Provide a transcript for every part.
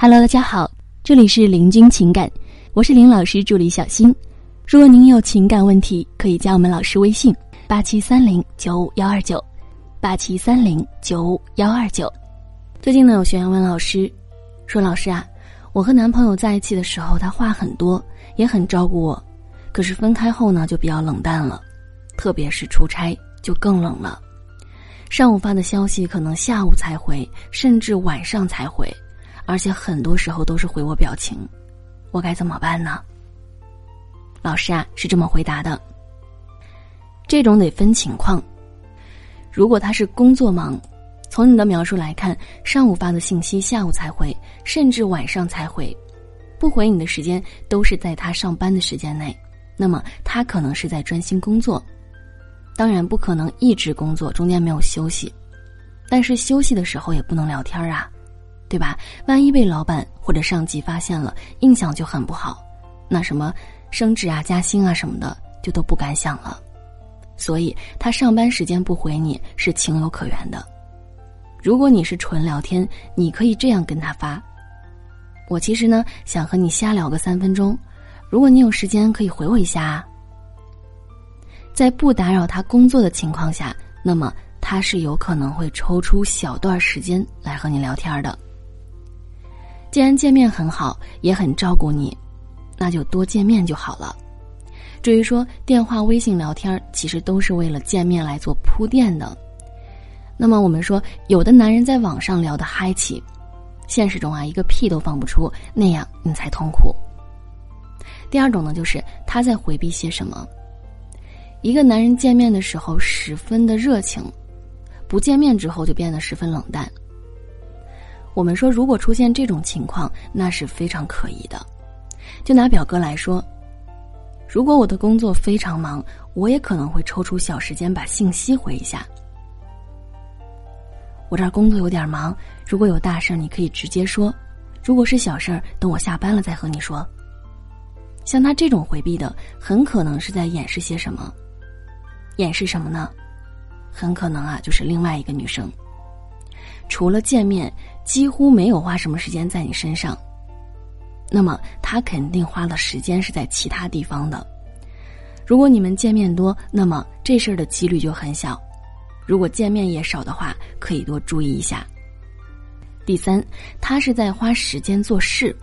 Hello，大家好，这里是林君情感，我是林老师助理小新。如果您有情感问题，可以加我们老师微信：八七三零九五幺二九，八七三零九五幺二九。最近呢，有学员问老师，说老师啊，我和男朋友在一起的时候，他话很多，也很照顾我，可是分开后呢，就比较冷淡了，特别是出差就更冷了。上午发的消息可能下午才回，甚至晚上才回，而且很多时候都是回我表情，我该怎么办呢？老师啊是这么回答的：这种得分情况。如果他是工作忙，从你的描述来看，上午发的信息下午才回，甚至晚上才回，不回你的时间都是在他上班的时间内，那么他可能是在专心工作。当然不可能一直工作，中间没有休息，但是休息的时候也不能聊天啊，对吧？万一被老板或者上级发现了，印象就很不好，那什么升职啊、加薪啊什么的就都不敢想了。所以他上班时间不回你是情有可原的。如果你是纯聊天，你可以这样跟他发：我其实呢想和你瞎聊个三分钟，如果你有时间可以回我一下啊。在不打扰他工作的情况下，那么他是有可能会抽出小段时间来和你聊天的。既然见面很好，也很照顾你，那就多见面就好了。至于说电话、微信聊天，其实都是为了见面来做铺垫的。那么我们说，有的男人在网上聊得嗨起，现实中啊一个屁都放不出，那样你才痛苦。第二种呢，就是他在回避些什么。一个男人见面的时候十分的热情，不见面之后就变得十分冷淡。我们说，如果出现这种情况，那是非常可疑的。就拿表哥来说，如果我的工作非常忙，我也可能会抽出小时间把信息回一下。我这儿工作有点忙，如果有大事儿你可以直接说；如果是小事儿，等我下班了再和你说。像他这种回避的，很可能是在掩饰些什么。掩饰什么呢？很可能啊，就是另外一个女生。除了见面，几乎没有花什么时间在你身上。那么他肯定花的时间是在其他地方的。如果你们见面多，那么这事儿的几率就很小；如果见面也少的话，可以多注意一下。第三，他是在花时间做事。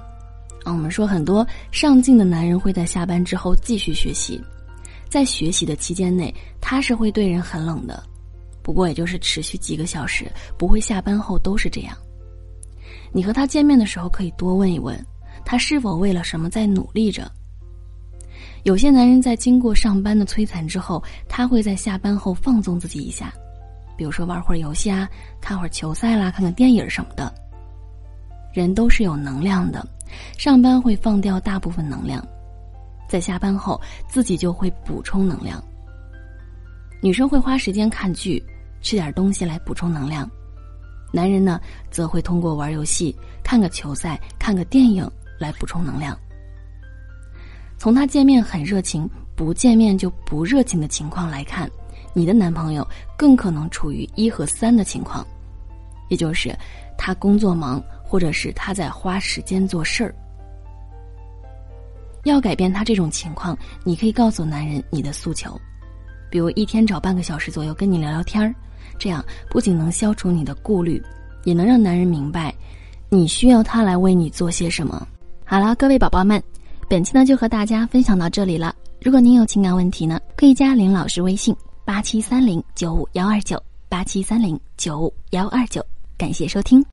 啊，我们说很多上进的男人会在下班之后继续学习。在学习的期间内，他是会对人很冷的，不过也就是持续几个小时，不会下班后都是这样。你和他见面的时候，可以多问一问，他是否为了什么在努力着。有些男人在经过上班的摧残之后，他会在下班后放纵自己一下，比如说玩会儿游戏啊，看会儿球赛啦，看看电影什么的。人都是有能量的，上班会放掉大部分能量。在下班后，自己就会补充能量。女生会花时间看剧，吃点东西来补充能量；男人呢，则会通过玩游戏、看个球赛、看个电影来补充能量。从他见面很热情，不见面就不热情的情况来看，你的男朋友更可能处于一和三的情况，也就是他工作忙，或者是他在花时间做事儿。要改变他这种情况，你可以告诉男人你的诉求，比如一天找半个小时左右跟你聊聊天儿，这样不仅能消除你的顾虑，也能让男人明白，你需要他来为你做些什么。好了，各位宝宝们，本期呢就和大家分享到这里了。如果您有情感问题呢，可以加林老师微信八七三零九五幺二九八七三零九五幺二九，感谢收听。